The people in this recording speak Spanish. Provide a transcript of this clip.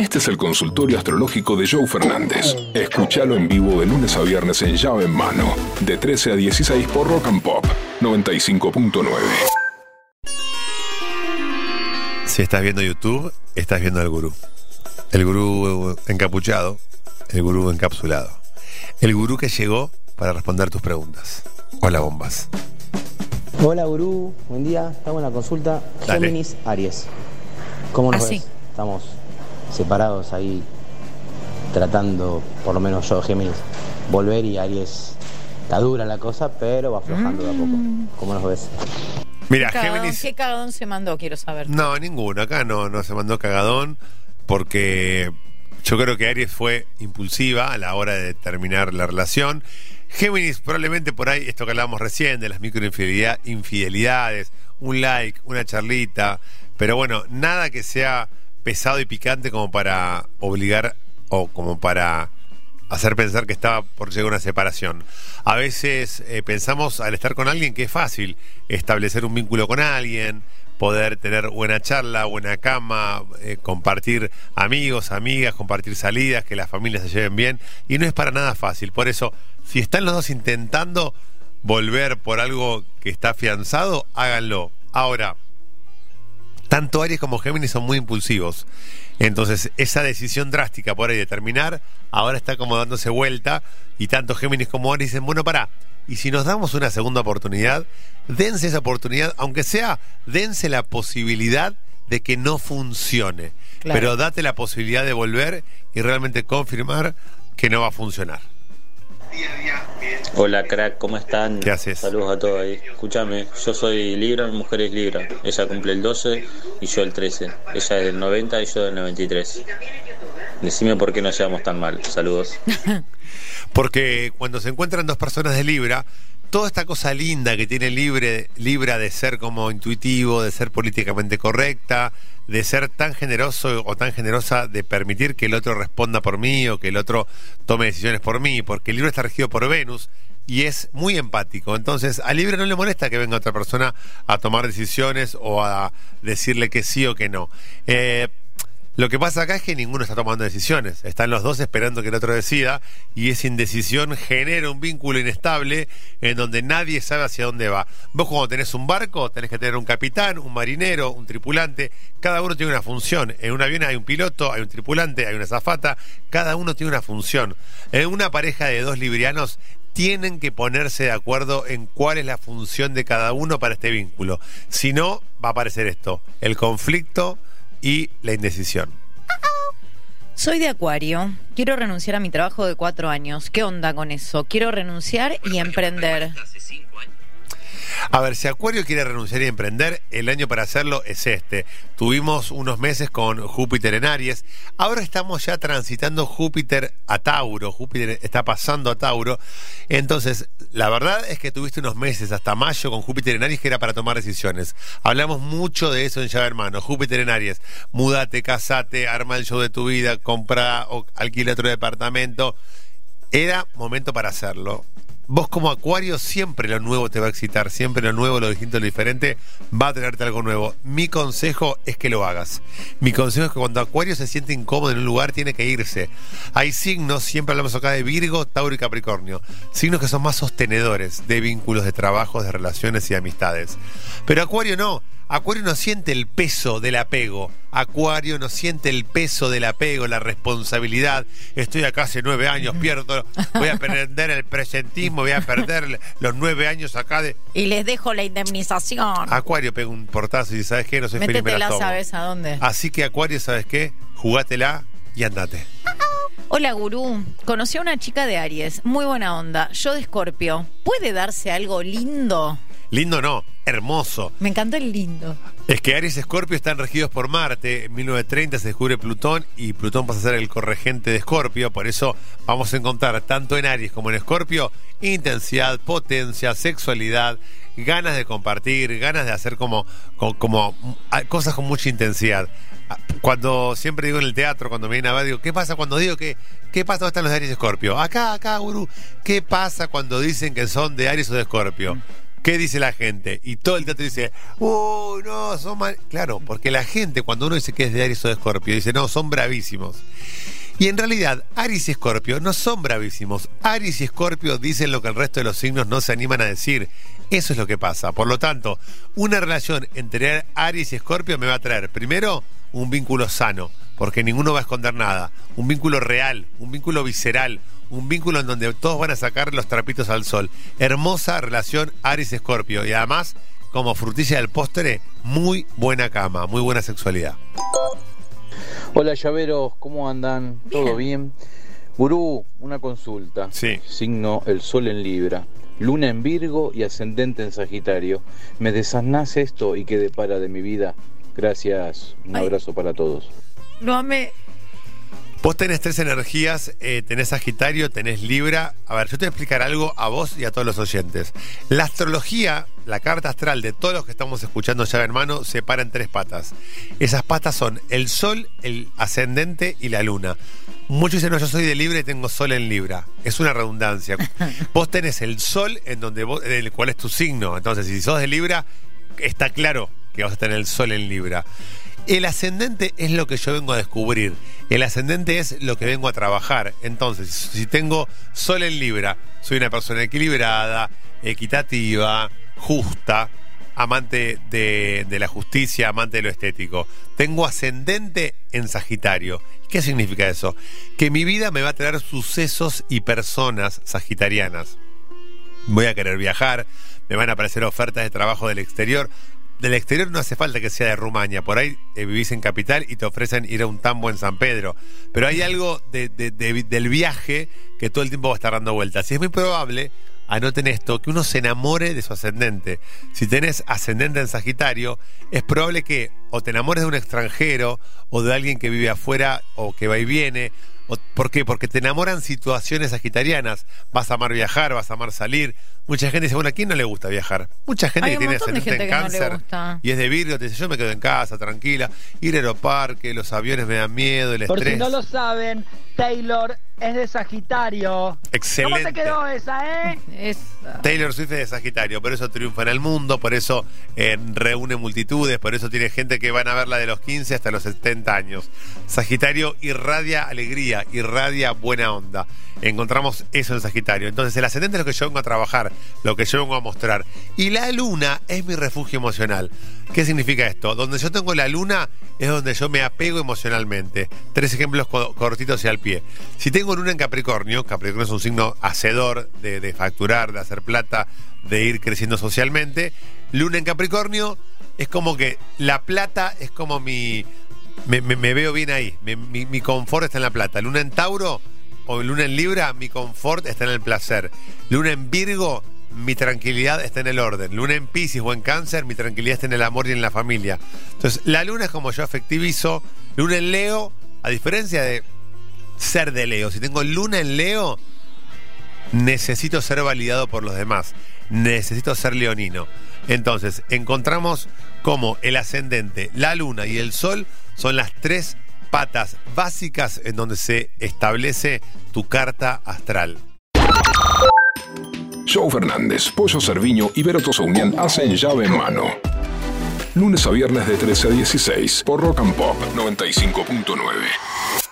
Este es el consultorio astrológico de Joe Fernández. Escúchalo en vivo de lunes a viernes en llave en mano, de 13 a 16 por Rock and Pop 95.9. Si estás viendo YouTube, estás viendo al gurú. El gurú encapuchado, el gurú encapsulado. El gurú que llegó para responder tus preguntas. Hola, bombas. Hola gurú, buen día. Estamos en la consulta Dale. Géminis Aries. ¿Cómo nos Así. ves? Estamos separados ahí tratando, por lo menos yo Géminis, volver y Aries está dura la cosa, pero va aflojando de a poco. ¿Cómo nos ves? Mira, Cagadón, Géminis. ¿Qué cagadón se mandó? Quiero saber. No, ninguno. Acá no, no se mandó cagadón porque yo creo que Aries fue impulsiva a la hora de terminar la relación. Géminis probablemente por ahí, esto que hablábamos recién, de las microinfidelidades, un like, una charlita, pero bueno, nada que sea pesado y picante como para obligar o como para hacer pensar que estaba por llegar una separación. A veces eh, pensamos al estar con alguien que es fácil establecer un vínculo con alguien, poder tener buena charla, buena cama, eh, compartir amigos, amigas, compartir salidas, que las familias se lleven bien, y no es para nada fácil. Por eso, si están los dos intentando volver por algo que está afianzado, háganlo. Ahora, tanto Aries como Géminis son muy impulsivos. Entonces, esa decisión drástica por ahí de terminar, ahora está como dándose vuelta. Y tanto Géminis como Aries dicen, bueno, pará. Y si nos damos una segunda oportunidad, dense esa oportunidad, aunque sea, dense la posibilidad de que no funcione. Claro. Pero date la posibilidad de volver y realmente confirmar que no va a funcionar. Hola crack, ¿cómo están? ¿Qué haces? Saludos a todos ahí. Escúchame, yo soy Libra, mi mujer es Libra. Ella cumple el 12 y yo el 13. Ella es del 90 y yo del 93. Decime por qué nos llevamos tan mal. Saludos. Porque cuando se encuentran dos personas de Libra, toda esta cosa linda que tiene Libre, Libra de ser como intuitivo, de ser políticamente correcta, de ser tan generoso o tan generosa de permitir que el otro responda por mí o que el otro tome decisiones por mí, porque Libra está regido por Venus y es muy empático. Entonces, a Libra no le molesta que venga otra persona a tomar decisiones o a decirle que sí o que no. Eh, lo que pasa acá es que ninguno está tomando decisiones. Están los dos esperando que el otro decida y esa indecisión genera un vínculo inestable en donde nadie sabe hacia dónde va. Vos cuando tenés un barco tenés que tener un capitán, un marinero, un tripulante. Cada uno tiene una función. En un avión hay un piloto, hay un tripulante, hay una zafata. Cada uno tiene una función. En una pareja de dos librianos tienen que ponerse de acuerdo en cuál es la función de cada uno para este vínculo. Si no, va a aparecer esto, el conflicto y la indecisión. Soy de Acuario. Quiero renunciar a mi trabajo de cuatro años. ¿Qué onda con eso? Quiero renunciar y emprender. A ver, si Acuario quiere renunciar y emprender, el año para hacerlo es este. Tuvimos unos meses con Júpiter en Aries. Ahora estamos ya transitando Júpiter a Tauro. Júpiter está pasando a Tauro. Entonces, la verdad es que tuviste unos meses hasta mayo con Júpiter en Aries que era para tomar decisiones. Hablamos mucho de eso en Llave Hermano. Júpiter en Aries. Mudate, casate, arma el show de tu vida, compra o alquila otro departamento. Era momento para hacerlo. Vos como acuario siempre lo nuevo te va a excitar, siempre lo nuevo, lo distinto, lo diferente va a traerte algo nuevo. Mi consejo es que lo hagas. Mi consejo es que cuando acuario se siente incómodo en un lugar tiene que irse. Hay signos, siempre hablamos acá de Virgo, Tauro y Capricornio, signos que son más sostenedores de vínculos, de trabajos, de relaciones y de amistades. Pero acuario no. Acuario no siente el peso del apego. Acuario no siente el peso del apego, la responsabilidad. Estoy acá hace nueve años, pierdo, voy a perder el presentismo, voy a perder los nueve años acá de. Y les dejo la indemnización. Acuario pega un portazo y dice, ¿sabes qué? No soy feliz, me la Métetela, tomo". ¿sabes a dónde? Así que Acuario, ¿sabes qué? Jugátela y andate. Hola, gurú. Conocí a una chica de Aries. Muy buena onda. Yo de Escorpio. ¿Puede darse algo lindo? Lindo no, hermoso. Me encanta el lindo. Es que Aries y Escorpio están regidos por Marte. En 1930 se descubre Plutón y Plutón pasa a ser el corregente de Escorpio. Por eso vamos a encontrar tanto en Aries como en Escorpio intensidad, potencia, sexualidad, ganas de compartir, ganas de hacer como, como, como, ah, cosas con mucha intensidad. Ah, Cuando siempre digo en el teatro, cuando me viene a ver, digo, ¿qué pasa cuando digo que, qué pasa cuando están los de Aries y Escorpio? Acá, acá, gurú. ¿Qué pasa cuando dicen que son de Aries o de Escorpio? ¿Qué dice la gente? Y todo el teatro dice, ¡Uy, no, son mal! Claro, porque la gente, cuando uno dice que es de Aries o de Escorpio, dice, no, son bravísimos. Y en realidad, Aries y Escorpio no son bravísimos. Aries y Escorpio dicen lo que el resto de los signos no se animan a decir. Eso es lo que pasa. Por lo tanto, una relación entre Aries y Escorpio me va a traer, primero, un vínculo sano, porque ninguno va a esconder nada. Un vínculo real, un vínculo visceral, un vínculo en donde todos van a sacar los trapitos al sol. Hermosa relación Aries-Escorpio y además, como frutilla del postre, muy buena cama, muy buena sexualidad. Hola llaveros, ¿cómo andan? ¿Todo bien? Gurú, una consulta. Sí. Signo el sol en Libra, luna en Virgo y ascendente en Sagitario. ¿Me desasnás esto y qué depara de mi vida? Gracias, un Ay. abrazo para todos. Lo amé. Vos tenés tres energías, eh, tenés Sagitario, tenés Libra. A ver, yo te voy a explicar algo a vos y a todos los oyentes. La astrología, la carta astral de todos los que estamos escuchando llave en mano, se para en tres patas. Esas patas son el Sol, el ascendente y la Luna. Muchos dicen, no, yo soy de Libra y tengo Sol en Libra. Es una redundancia. vos tenés el Sol en donde vos, en el cual es tu signo. Entonces, si sos de Libra, está claro que vas a tener el Sol en Libra. El ascendente es lo que yo vengo a descubrir. El ascendente es lo que vengo a trabajar. Entonces, si tengo sol en Libra, soy una persona equilibrada, equitativa, justa, amante de, la justicia, amante de lo estético. Tengo ascendente en Sagitario. ¿Qué significa eso? Que mi vida me va a traer sucesos y personas sagitarianas. Voy a querer viajar, me van a aparecer ofertas de trabajo del exterior. Del exterior no hace falta que sea de Rumania, por ahí eh, vivís en capital y te ofrecen ir a un tambo en San Pedro. Pero hay algo de- de- de- del viaje que todo el tiempo va a estar dando vueltas. Y es muy probable, anoten esto, que uno se enamore de su ascendente. Si tenés ascendente en Sagitario, es probable que o te enamores de un extranjero o de alguien que vive afuera o que va y viene. ¿Por qué? Porque te enamoran situaciones sagitarianas. Vas a amar viajar, vas a amar salir. Mucha gente dice, bueno, ¿a quién no le gusta viajar? Mucha gente Hay que tiene ascendente en no cáncer y es de Virgo, te dice, yo me quedo en casa, tranquila. Ir al aeroparque, los aviones me dan miedo, el Por estrés. si no lo saben, Taylor es de Sagitario. Excelente. ¿Cómo te quedó esa, eh? Esa. Taylor Swift es de Sagitario, por eso triunfa en el mundo, por eso eh, reúne multitudes, por eso tiene gente que van a verla de los 15 hasta los 70 años. Sagitario irradia alegría, irradia buena onda. Encontramos eso en Sagitario. Entonces el ascendente es lo que yo vengo a trabajar, lo que yo vengo a mostrar. Y la luna es mi refugio emocional. ¿Qué significa esto? Donde yo tengo la luna es donde yo me apego emocionalmente. Tres ejemplos co- cortitos y al pie. Si tengo luna en Capricornio, Capricornio es un signo hacedor de, facturar, de hacer plata, de ir creciendo socialmente. Luna en Capricornio es como que la plata es como mi... Me, veo bien ahí, mi confort está en la plata. Luna en Tauro o luna en Libra, mi confort está en el placer. Luna en Virgo, mi tranquilidad está en el orden. Luna en Pisces o en Cáncer, mi tranquilidad está en el amor y en la familia. Entonces, la luna es como yo afectivizo. Luna en Leo, a diferencia de ser de Leo, si tengo luna en Leo, necesito ser validado por los demás. Necesito ser leonino. Entonces, encontramos como el ascendente, la luna y el sol son las tres patas básicas en donde se establece tu carta astral. Joe Fernández, Pollo Cerviño y Vero Unión hacen llave en mano. Lunes a viernes de 13 a 16 por Rock and Pop 95.9.